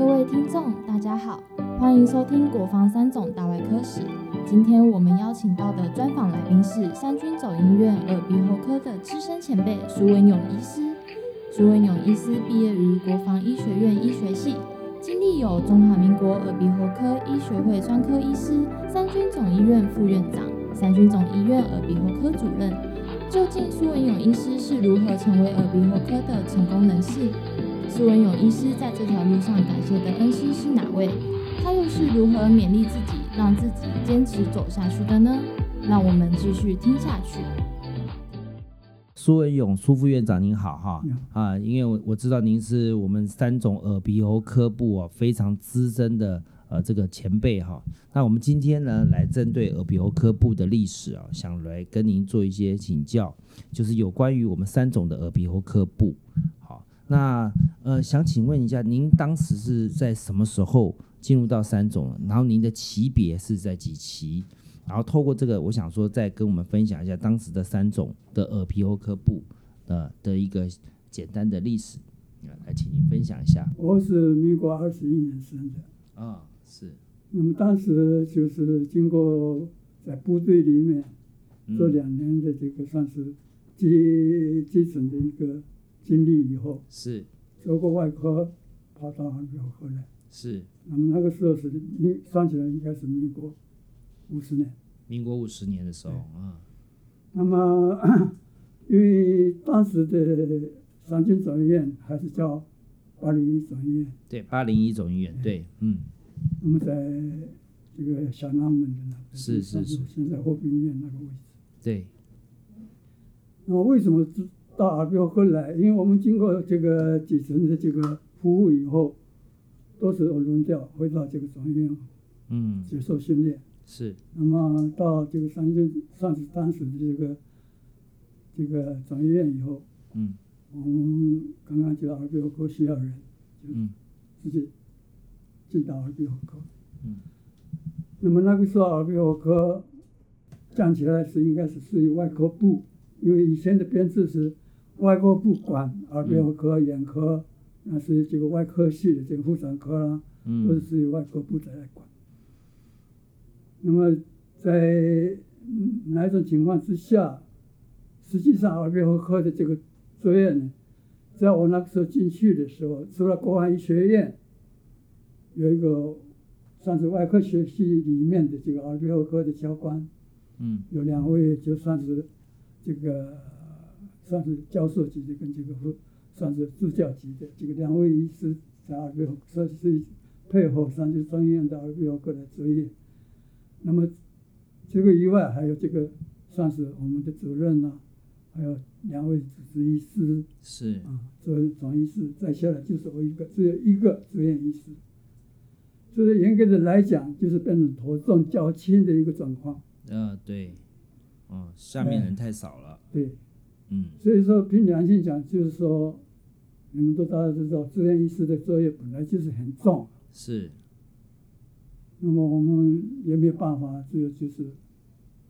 各位听众，大家好，欢迎收听国防三总大外科史。今天我们邀请到的专访来宾是三军总医院耳鼻喉科的资深前辈苏文勇医师。苏文勇医师毕业于国防医学院医学系，经历有中华民国耳鼻喉科医学会专科医师、三军总医院副院长、三军总医院耳鼻喉科主任。究竟苏文勇医师是如何成为耳鼻喉科的成功人士？苏文勇医师在这条路上感谢的恩师是哪位？他又是如何勉励自己，让自己坚持走下去的呢？让我们继续听下去。苏文勇苏副院长您好哈啊，因为我我知道您是我们三种耳鼻喉科部啊非常资深的呃这个前辈哈。那我们今天呢来针对耳鼻喉科部的历史啊，想来跟您做一些请教，就是有关于我们三种的耳鼻喉科部。好，那呃想请问一下，您当时是在什么时候进入到三种？然后您的级别是在几期？然后透过这个，我想说再跟我们分享一下当时的三种的耳鼻喉科部的的一个简单的历史，来请您分享一下。我是民国二十一年生的，啊，是。那么当时就是经过在部队里面做两年的这个算是基基层的一个经历以后，是。做过外科，跑到耳鼻喉科来。是。那么那个时候是民算起来应该是民国五十年。民国五十年的时候啊，那么 因为当时的三军总医院还是叫八零一总医院，对，八零一总医院，对，嗯。那么在这个小南门的那个，是是是，现在和平医院那个位置。对。那么为什么到耳鼻喉科来？因为我们经过这个几层的这个服务以后，都是轮调回到这个总医院，嗯，接受训练。是，那么到这个三军上是当时的这个这个总医院以后，嗯，我们刚刚就耳鼻喉科需要人，就直接进到耳鼻喉科，嗯，那么那个时候耳鼻喉科讲起来是应该是属于外科部，因为以前的编制是外科不管耳鼻喉科、眼科，那是这个外科系的这个妇产科啦，都是属于外科部在来管。那么，在哪一种情况之下，实际上耳鼻喉科的这个作业呢，在我那个时候进去的时候，除了国防医学院有一个算是外科学系里面的这个耳鼻喉科的教官，嗯，有两位就算是这个算是教授级的跟这个算是助教级的这个两位医师在耳鼻喉科是配合上就专院的耳鼻喉科的作业。那么，这个以外还有这个，算是我们的主任呐，还有两位主治医师，是啊，作为总医师，再下来就是我一个，只有一个住院医师，所以严格的来讲，就是变成头重脚轻的一个状况。呃，对，哦，下面人太少了。对，嗯，所以说凭良心讲，就是说，你们都大家知道，住院医师的作业本来就是很重。是。那么我们也没有办法，只有就是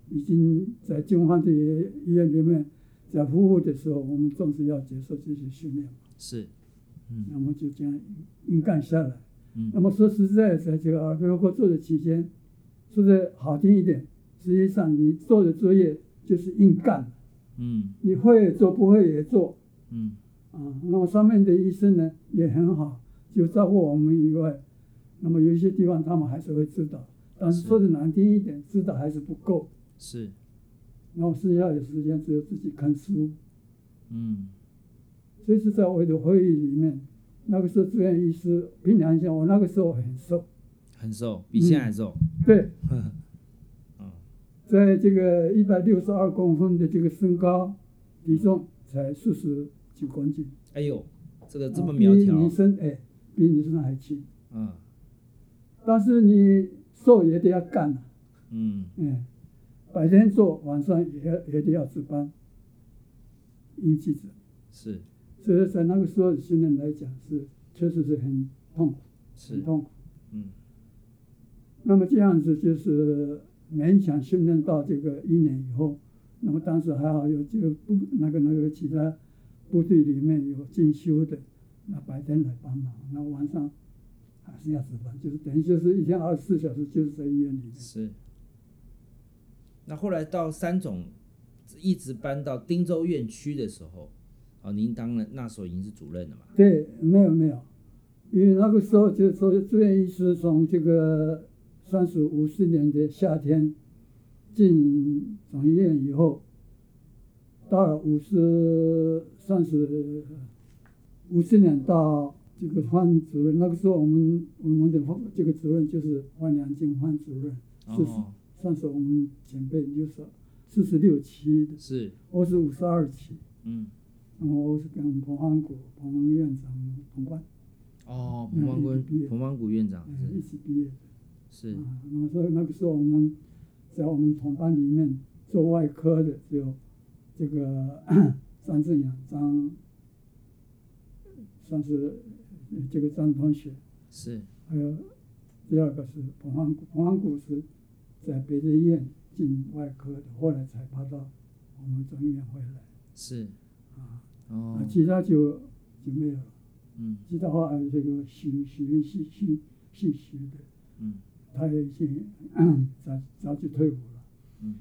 已经在军方的医院里面在服务的时候，我们总是要接受这些训练。是，嗯，那么就这样硬干下来。嗯，那么说实在，在这个耳鼻喉科做的期间，说的好听一点，实际上你做的作业就是硬干。嗯，你会也做，不会也做。嗯，啊，那么上面的医生呢也很好，就照顾我们以外。那么有一些地方他们还是会知道，但是说的难听一点，知道还是不够。是。然后剩下的时间只有自己看书。嗯。所以是在我的会议里面，那个时候住院医师，凭良心讲，我那个时候很瘦。很瘦，比现在还瘦。对。嗯。在这个一百六十二公分的这个身高，体重才四十九公斤。哎呦，这个这么苗条。比女生哎，比女生还轻。嗯。但是你瘦也得要干呐，嗯，嗯，白天做，晚上也要也得要值班，应急者是，所以在那个时候的训练来讲是确实是很痛苦，很痛苦，嗯，那么这样子就是勉强训练到这个一年以后，那么当时还好有这个部那个那个其他部队里面有进修的，那白天来帮忙，那晚上。还是要值班，就是等于就是一天二十四小时就是在医院里面。是。那后来到三总，一直搬到汀州院区的时候，哦，您当了那时候已经是主任了嘛？对，没有没有，因为那个时候就说住院医师从这个三十五四年的夏天进总医院以后，到了五十三十五四年到这个换主任，那个时候我们我们的这个主任就是万良金换主任，是哦，算是我们前辈就是四十六期的，是，我是五十二期，嗯，然后我是跟彭安谷彭院长同班。哦，嗯彭方一起毕业。坤，彭方谷院长嗯，一起毕业的是。那么所以那个时候我们在我们同班里面做外科的只有这个 张志阳张，算是呃这个张同学，是，还有第二个是彭安谷，彭安古是在别的医院进外科的，后来才跑到我们中医院回来是，啊。哦啊，，其他就就没有了。嗯其他话这个许许许许许许的。嗯他已经早早就退伍了。嗯。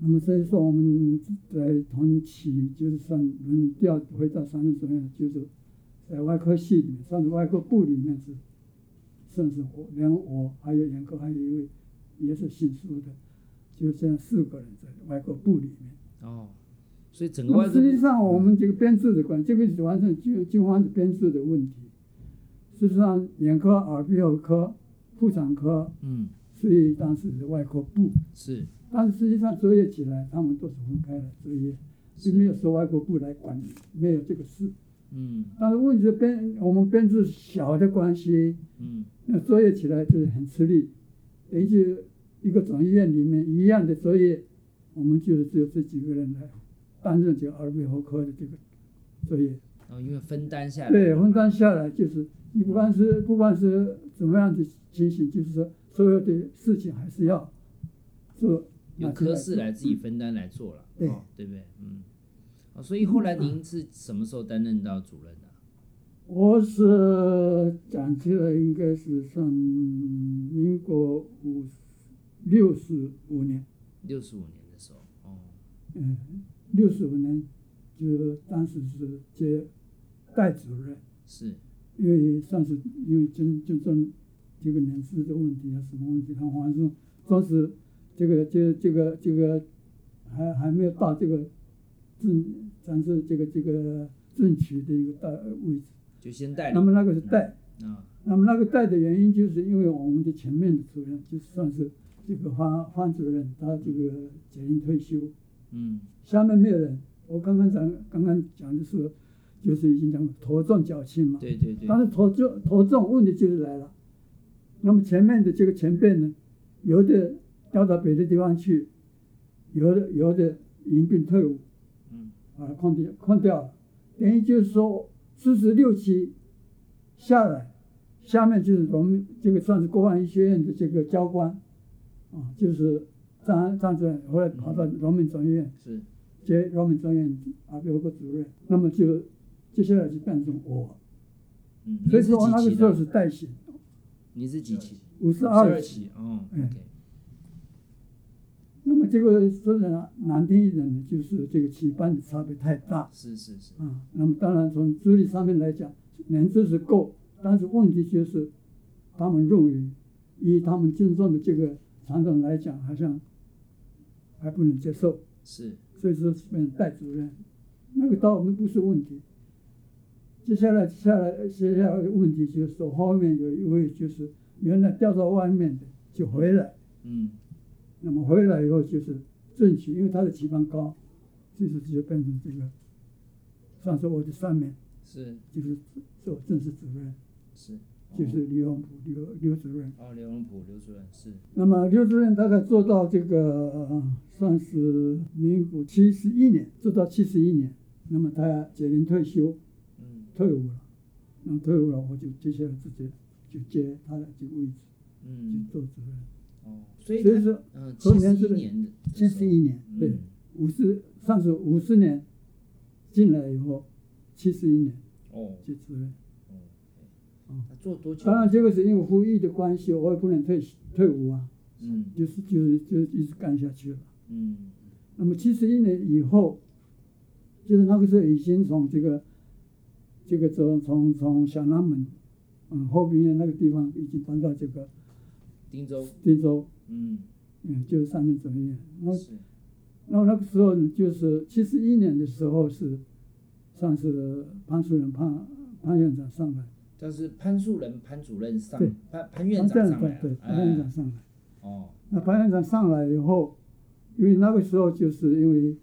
那么所以说我们在同期就是算轮调回到三中总院，就是在外科系里面，算是外科部里面是，甚至我连我还有眼科还有一位也是姓苏的，就这样四个人在外科部里面。哦，所以整个实际上我们这个编制的关，这个是完全就就完是编制的问题。事实上，眼科、耳鼻喉科、妇产科嗯。所以当时的外科部，是。但是实际上作业起来，他们都是分开的作业，并没有说外国部来管理，没有这个事。嗯。但是问题是编我们编制小的关系，嗯。那作业起来就是很吃力，等于就一个总医院里面一样的作业，我们就是只有这几个人来担任这个耳鼻喉科的这个作业。哦，因为分担下来对，分担下来就是你不管是不管是怎么样的情形，就是说所有的事情还是要做。由科室来自己分担来做了，对哦，对不对？嗯，哦，所以后来您是什么时候担任到主任的？我是讲起来应该是上民国五六十五年，六十五年的时候，哦，嗯，六十五年就当时是接代主任，是，因为算是因为真真正这个人事的问题啊，什么问题，他好像是当时这个这这个这个还还没有到这个正咱是这个这个正取的一个大位置，就先带那么那个是带。啊，那么那个带的原因，就是因为我们的前面的主任就算是这个方方主任，他这个决定退休，嗯下面没有人。我刚刚讲刚刚讲的是，就是已经讲头重脚轻嘛。对对对，但是头重头重问题就是来了。那么前面的这个前辈呢，有的调到别的地方去，有的有的因病退伍，嗯。啊空掉空掉了，等于就是说四十六期下来，下面就是农民这个算是国防医学院的这个教官，啊，就是张张主任，后来跑到农民总医院是，接农民总医院耳鼻喉科主任，那么就接下来就变成我，嗯，所以说那个时候？是代写，你是几期？五十二二期，哦嗯，OK，那么这个说的难听一点呢，就是这个起班的差别太大。是是是，啊，那么当然从资历上面来讲，年资是够，但是问题就是，他们认为以他们敬重的这个传统来讲，好像还不能接受，是，所以说是变成代主任，那个倒我们不是问题。接下来接下来接下来的问题就是说，后面有一位就是原来调到外面的就回来，嗯。那么回来以后就是正取，因为他的起班高，所以说就变成这个，算是我的上面。是。就是做正式主任，是，就是刘永普刘刘主任。啊，刘荣普刘主任是，那么刘主任大概做到这个、呃算是民国七十一年，做到七十一年，那么他决定退休，嗯退伍了。那退伍了，我就接下来直接就接他的这个位置，就嗯做主任。哦，所以他所以说嗯，和七十年的一年的七十一年，对嗯，五十上是五十年进来以后，七十一年哦就主任。哦，做多久？当然，这个是因为服役的关系，我也不能退退伍啊，嗯就是就是就一直干下去了。嗯那么七十一年以后，就是那个时候已经从这个这个从从从小南门，嗯，后边那个地方已经搬到这个汀州，汀州，嗯。嗯，就是三军总医院。那是。那那个时候，就是七十一年的时候是，算是潘主任潘潘院长上来，但是潘树人潘主任上对，潘潘院长上来对对，潘院长哎，上来。哦，那潘院长上来以后，因为那个时候就是因为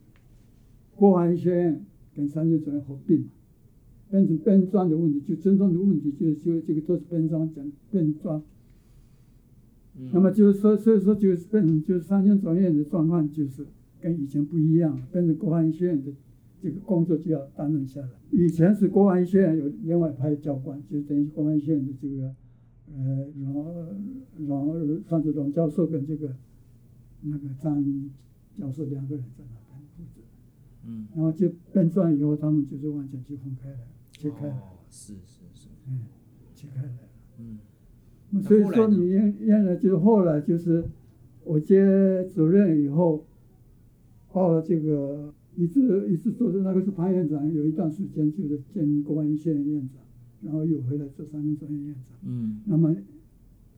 国防学院跟三军总院合并。嘛，变成编装的问题，就尊重的问题，就是就这个都是编装讲编装。嗯那么就是说，所以说就是变成就是三军总院的状况就是跟以前不一样了，变成国防医学院的这个工作就要担任下来。以前是国防医学院有另外派教官，就等于国防医学院的这个呃荣荣算是荣教授跟这个那个张教授两个人在那边负责，嗯，然后就变转以后，他们就是完全就分开来，切开是是是，嗯，切开来。嗯。那所以说你原原来就是后来就是我接主任以后，到了这个一直一直做的那个是潘院长，有一段时间就是兼公安医学院院长，然后又回来做三军专院院长。嗯。那么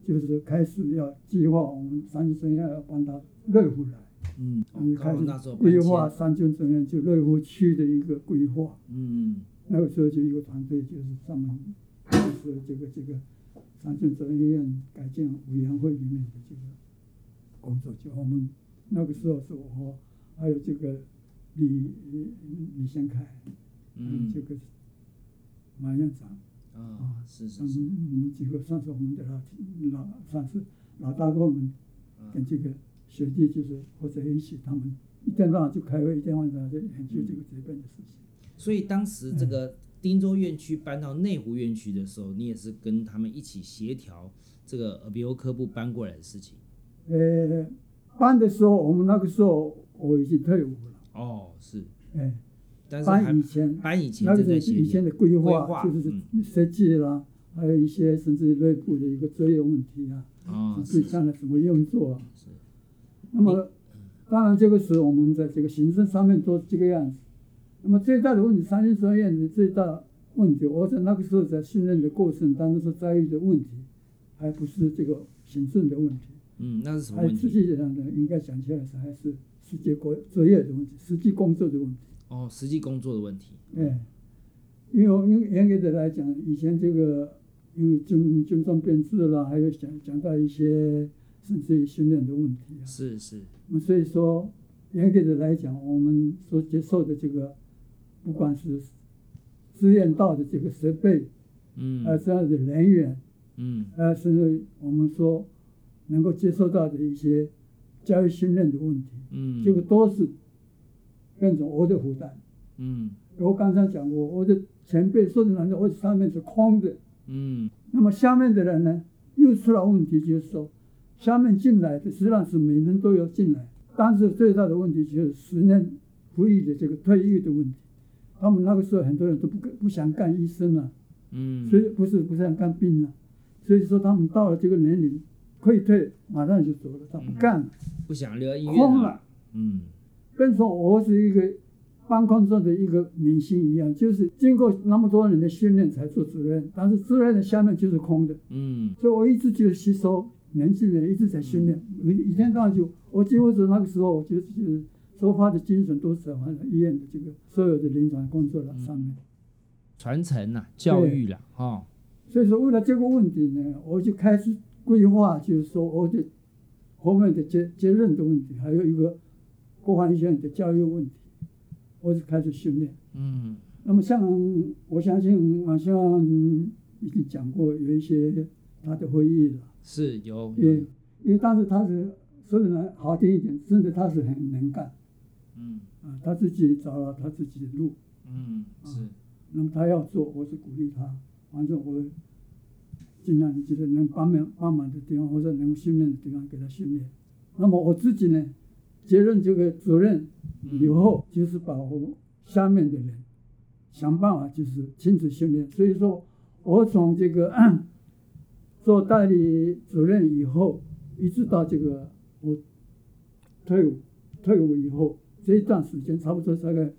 就是开始要计划我们三军专院要搬到瑞湖来，嗯，哦嗯，开始规划三军专院就瑞湖区的一个规划。嗯那个时候就一个团队，就是专门就是这个这个三线责任医院改建委员会里面的这个工作，就我们那个时候是我还有这个李李李先凯，嗯。这个马院长，啊，是是嗯，是，我们几个算是我们的老老算是老大哥们跟这个学弟就是或者一起，他们一天到晚就开会，一天晚上就研究这个这边的事情。所以当时这个汀州院区搬到内湖院区的时候，你也是跟他们一起协调这个耳鼻喉科部搬过来的事情。呃，搬的时候，我们那个时候我已经退伍了，哦，是，哎，但是搬以前搬以前那个正在协是以前。的规划，就是嗯设计啦，还有一些甚至内部的一个作业问题啊，啊，对是将来怎么运作啊。是，那么，当然这个是我们在这个行政上面做这个样子。那么最大的问题，三军专院的最大问题，我在那个时候在训练的过程当中所遭遇的问题，还不是这个行政的问题。嗯，那是什么问题？实际上呢，应该讲起来是还是实际工作业的问题，实际工作的问题。哦，实际工作的问题。哎，因为我们严格的来讲，以前这个因为军军装编制啦，还有讲讲到一些甚至于训练的问题啊，是是，那么所以说严格的来讲，我们所接受的这个，不管是实验到的这个设备，嗯。呃，这样的人员，嗯。呃，甚至我们说能够接受到的一些教育训练的问题，嗯，这个都是变成我的负担。嗯。我刚才讲过，我的前辈说的难道我上面是空的，嗯。那么下面的人呢，又出了问题，就是说，下面进来的实际上是每人都要进来，但是最大的问题就是十年服役的这个退役的问题。他们那个时候很多人都不不想干医生了、嗯，所以不是不想干病了，所以说他们到了这个年龄，可以退，马上就走了，他不干了。不想留在医院空了。嗯。跟说我是一个办工作的一个明星一样，就是经过那么多人的训练才做主任，但是主任的下面就是空的，嗯。所以我一直就吸收年轻人，一直在训练，一一天到晚就我几乎是那个时候，我就就是说话的精神都是在完了医院的这个所有的临床工作了上面。传承呐，教育啦，哦，所以说为了这个问题呢，我就开始规划，就是说我的后面的接接任的问题，还有一个国防医学院的教育问题，我就开始训练。嗯。那么像我相信好像已经讲过有一些他的会议了，是有有，因为当时他是说的呢好听一点，真的他是很能干嗯啊，他自己找了他自己的路，嗯是，那么他要做，我是鼓励他，反正我尽量就是能帮忙帮忙的地方或者能训练的地方给他训练。那么我自己呢，接任这个主任以后，就是把我下面的人想办法就是亲自训练。所以说，我从这个 做代理主任以后，一直到这个我退伍，退伍以后这一段时间，差不多大概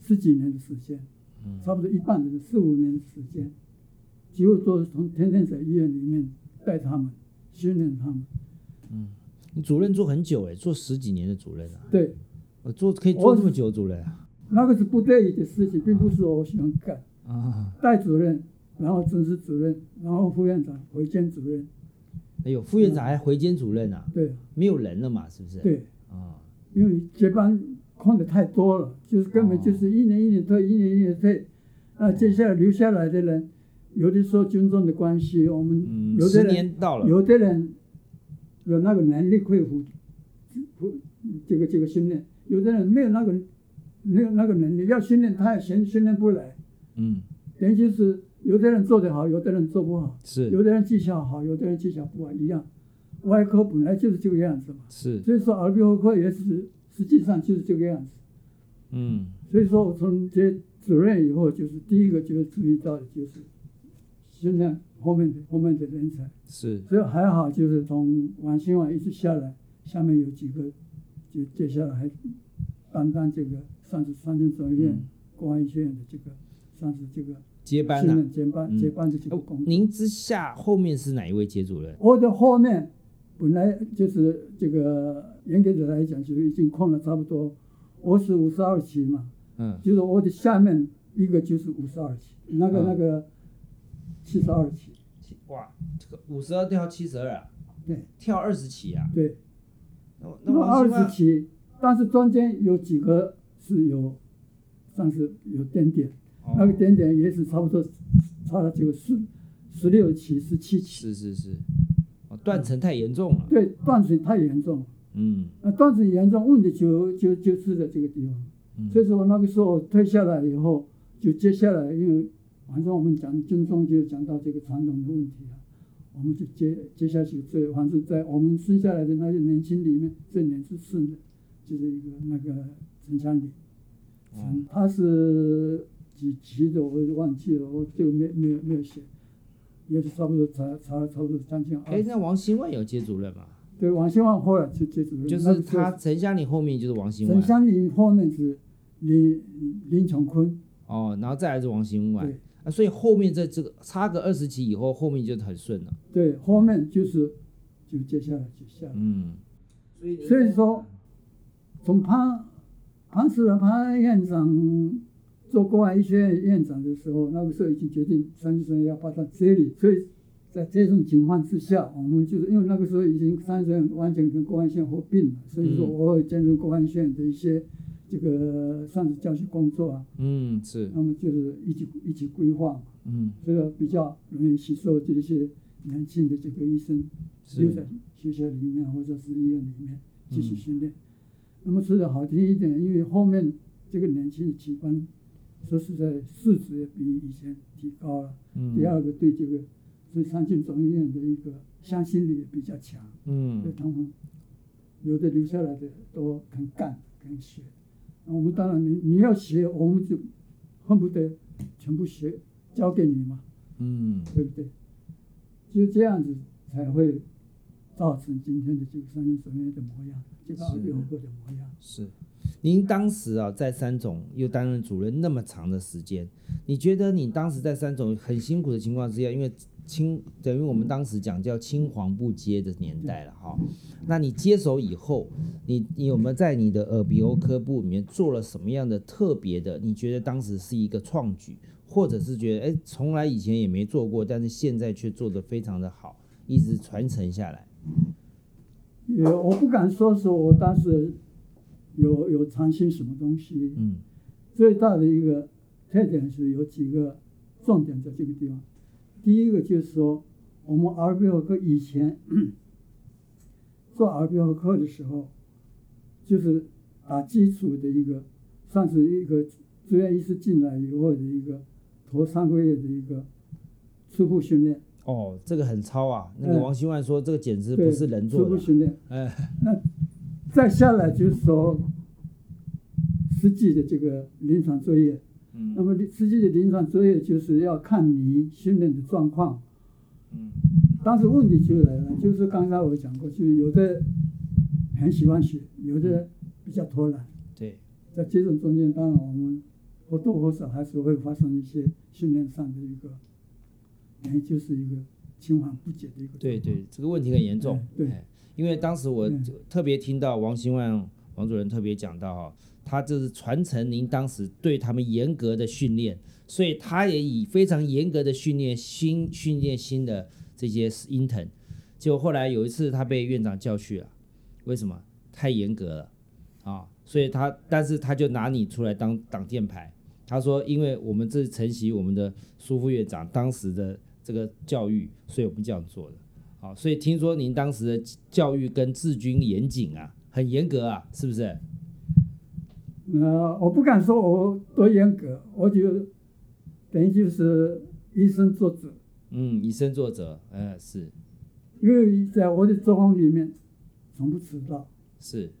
十几年的时间，差不多一半的四五年的时间，几乎都是从天天在医院里面带他们，训练他们。嗯，你主任做很久哎，做十几年的主任啊。对，我做可以做这么久主任啊。那个是不得已的事情，并不是我喜欢干。啊，带主任，然后正式主任，然后副院长、回兼主任。哎呦，副院长还回兼主任啊？对，没有人了嘛，是不是？对，啊，因为接班空的太多了，就是根本就是一年一年退，一年一年退。那接下来留下来的人，有的时候军中的关系，我们有的人到了，有的人有那个能力恢复，恢这个这个训练，有的人没有那个。没有那个能力，要训练他也训训练不来。嗯，等于就是有的人做得好，有的人做不好。是，有的人技巧好，有的人技巧不好，一样。外科本来就是这个样子嘛。是。所以说耳鼻喉科也是实际上就是这个样子。嗯。所以说我从接主任以后，就是第一个就是注意到的就是训练后面的后面的人才。是。所以还好，就是从王兴旺一直下来，下面有几个，就接下来还担当这个。算是三军总医院公安医学院的这个，算是这个接班的接班接班的这个工。您之下后面是哪一位接主任？我的后面本来就是这个严格的来讲，就已经空了差不多。我是五十二期嘛，嗯，就是我的下面一个就是五十二期，那个那个七十二期。哇，这个五十二跳七十二啊？对，跳二十期啊？对。那那二十期，但是中间有几个。是有，算是有点点，那个点点也是差不多，差了这个十十六期、十七期。是是是，断层太严重了。对，断层太严重了。嗯。那断层严重，问题就就就是在这个地方。嗯。所以说，那个时候退下来以后，就接下来，因为反正我们讲军中就讲到这个传统的问题啊，我们就接接下去最，反正在我们生下来的那些年轻里面，最年是顺的，就是一个那个。陈香林，嗯，他是几级的，我忘记了，我这个没没有没有写，也是差不多差差差不多将近。哎，那王新万有接主任吗？对，王新万后来去接主任。就是他陈香林后面就是王新万。陈香林后面是林林崇坤。哦，然后再来是王新万。对。啊，所以后面在这个差个二十级以后，后面就很顺了。对，后面就是就接下来就下。嗯。所以所以说，从他。当时潘院长做公安医学院院长的时候，那个时候已经决定三军总院要发到这里，所以在这种情况之下，我们就是因为那个时候已经三军总院完全跟公安医院合并了，所以说我会兼任公安医学院的一些这个算是教学工作啊。嗯，是。那么就是一起一起规划嘛。嗯。这个比较容易吸收这些年轻的这个医生留在学校里面或者是医院里面继续训练。那么说的好听一点，因为后面这个年轻的器官，说实在市值也比以前提高了。嗯。第二个对这个对三军总医院的一个向心力也比较强。嗯。对他们有的留下来的都肯干肯学，那我们当然你你要学，我们就恨不得全部学交给你嘛。嗯。对不对？就这样子才会造成今天的这个三军总医院的模样。是，您当时啊在三总又担任主任那么长的时间，你觉得你当时在三总很辛苦的情况之下，因为青等于我们当时讲叫青黄不接的年代了哈，那你接手以后，你你有没有在你的耳鼻喉科部里面做了什么样的特别的？你觉得当时是一个创举，或者是觉得哎从来以前也没做过，但是现在却做得非常的好，一直传承下来。也我不敢说是我当时有有创新什么东西，嗯，最大的一个特点是有几个重点在这个地方。第一个就是说，我们耳鼻喉科以前做耳鼻喉科的时候，就是打基础的一个，算是一个住院医师进来以后的一个头三个月的一个初步训练。哦，这个很超啊！那个王新万说，这个简直不是人做的。初步训练，哎，那 再下来就是说实际的这个临床作业。嗯那么实际的临床作业就是要看你训练的状况。嗯但是问题就来了，就是刚才我讲过，就是有的很喜欢学，有的比较偷懒。对，在这种中间，当然我们或多或少还是会发生一些训练上的一个，哎，就是一个青黄不接的一个。对对，这个问题很严重。对因为当时我嗯特别听到王兴万王主任特别讲到哈，他这是传承您当时对他们严格的训练，所以他也以非常严格的训练新训练新的这些 intern。结果后来有一次他被院长叫去了，为什么？太严格了啊！所以他但是他就拿你出来当挡箭牌。他说，因为我们这是承袭我们的苏副院长当时的这个教育，所以我们这样做的。好，所以听说您当时的教育跟治军严谨啊，很严格啊，是不是？呃，我不敢说我多严格，我就等于就是以身作则，嗯，以身作则，呃，是因为在我的作风里面，从不迟到，是，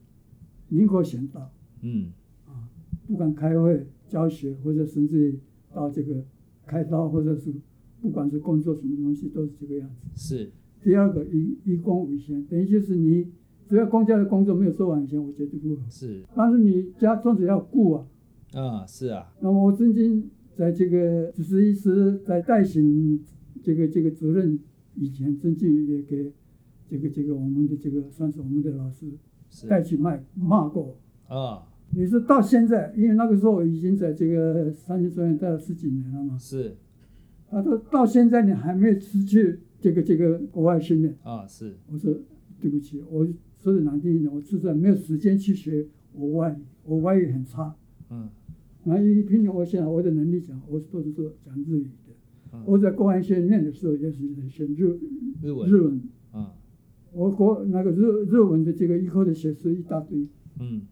宁可先到，嗯啊不管开会、教学，或者甚至于到这个开刀，或者是不管是工作什么东西，都是这个样子。是，第二个，以以公为先，等于就是你只要公家的工作没有做完以前，我绝对不会。是，但是你家总是要顾啊。啊，是啊，那么我曾经在这个主治医师在代行这个这个责任以前，曾经也给这个这个我们的这个算是我们的老师是，带去骂骂过。我。啊，你说到现在，因为那个时候我已经在这个三星学院待了十几年了嘛，是，他说到现在你还没有出去这个这个国外训练。啊，是，我说对不起，我说的难听一点，我实在没有时间去学我外语，我外语很差。嗯。那一凭着我现在我的能力讲，我都是说讲日语的。嗯。我在国外训练的时候也是在学日日文，日文，啊，我国那个日日文的这个以后的学生一大堆，嗯。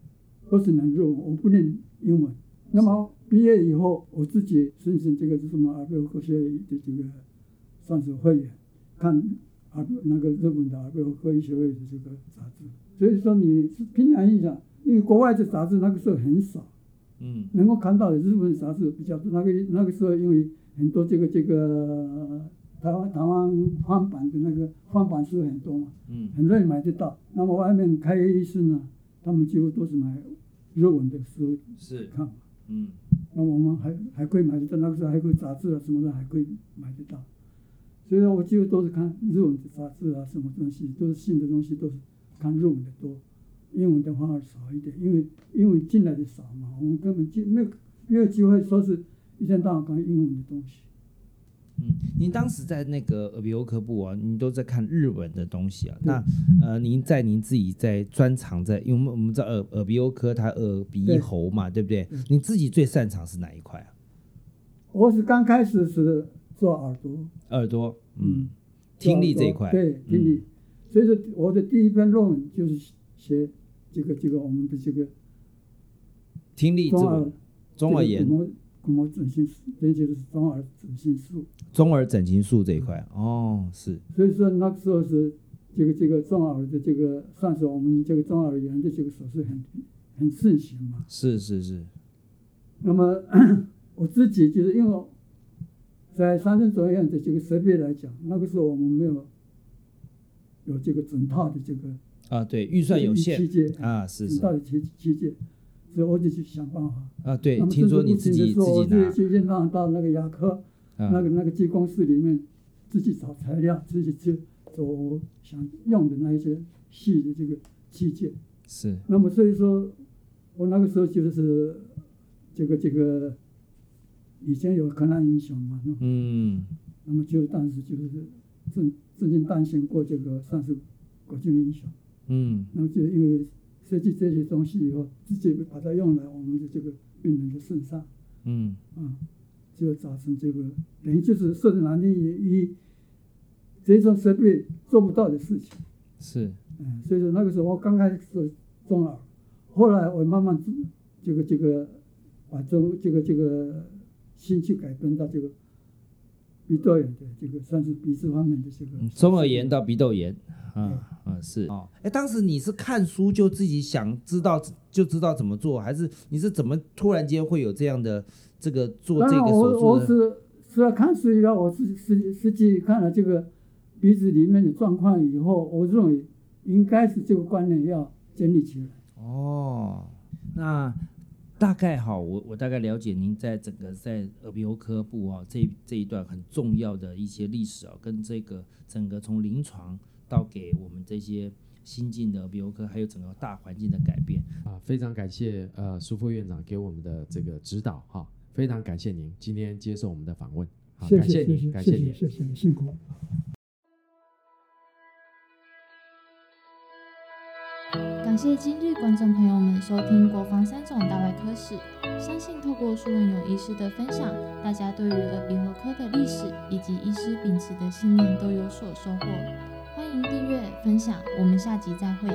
都是能日文，我不念英文。那么毕业以后，我自己申请这个是什么阿贝科学的这个算是会员，看啊那个日本的阿贝科医学会的这个杂志。所以说你是凭良心讲，因为国外的杂志那个时候很少，嗯能够看到的日本杂志比较多。那个那个时候因为很多这个这个台湾台湾翻版的那个翻版书很多嘛，嗯很容易买得到。那么外面开业医生呢，他们几乎都是买日文的书是，看嘛。嗯那我们还还可以买得到，那个时候还可以杂志啊什么的还可以买得到。所以说我几乎都是看日文的杂志啊，什么东西都是新的东西都是看日文的多，英文的反而少一点，因为英文进来的少嘛，我们根本就没有没有机会说是一天到晚看英文的东西。嗯，您当时在那个耳鼻喉科部啊，您都在看日文的东西啊。那呃，您在您自己在专长在，因为我们我们知道耳耳鼻喉科它耳鼻喉嘛，对不对对？你自己最擅长是哪一块啊？我是刚开始是做耳朵，耳朵，嗯嗯，听力这一块，对听力。所以说我的第一篇论文就是写这个这个我们的这个听力这中耳个中耳炎。这个、鼓膜鼓膜整形术，这就是中耳整形术。中耳整形术这一块，哦，是，所以说那个时候是这个这个中耳的这个算是我们这个中耳炎的这个手术很很盛行嘛。是是是，那么 我自己就是因为我在三院的这个设备来讲，那个时候我们没有有这个整套的这个啊，对，预算有限啊，是是整套的器器械，所以我就去想办法。啊，对听说你自己自己拿就去让到那个牙科。啊那个那个技工室里面自己找材料，自己去做我想用的那一些细的这个器械。是，那么所以说，我那个时候就是这个这个以前有河南英雄嘛，嗯。那么就当时就是正正经担心过这个算是国军英雄，嗯。那么就因为设计这些东西以后，直接把它用来我们的这个病人的身上。嗯。啊，就造成这个等于就是说的难听一这种设备做不到的事情。是，嗯，所以说那个时候我刚开始做中耳，后来我慢慢这个这个把中这个这个兴趣改变到这个鼻窦炎的这个算是鼻子方面的这个中耳炎到鼻窦炎，啊啊是哦，哎，当时你是看书就自己想知道就知道怎么做，还是你是怎么突然间会有这样的这个做这个手术我我是除了看书以外，我是实实际看了这个鼻子里面的状况以后，我认为应该是这个观念要建立起来。哦，那。大概哈，我我大概了解您在整个在耳鼻喉科部啊这这一段很重要的一些历史啊，跟这个整个从临床到给我们这些新进的耳鼻喉科，还有整个大环境的改变。啊，非常感谢呃苏副院长给我们的这个指导哈，非常感谢您今天接受我们的访问，好，感谢您，感谢您，谢谢辛苦。感谢今日观众朋友们收听《国防三种大外科史》，相信透过苏文勇医师的分享，大家对于耳鼻喉科的历史以及医师秉持的信念都有所收获。欢迎订阅分享，我们下集再会。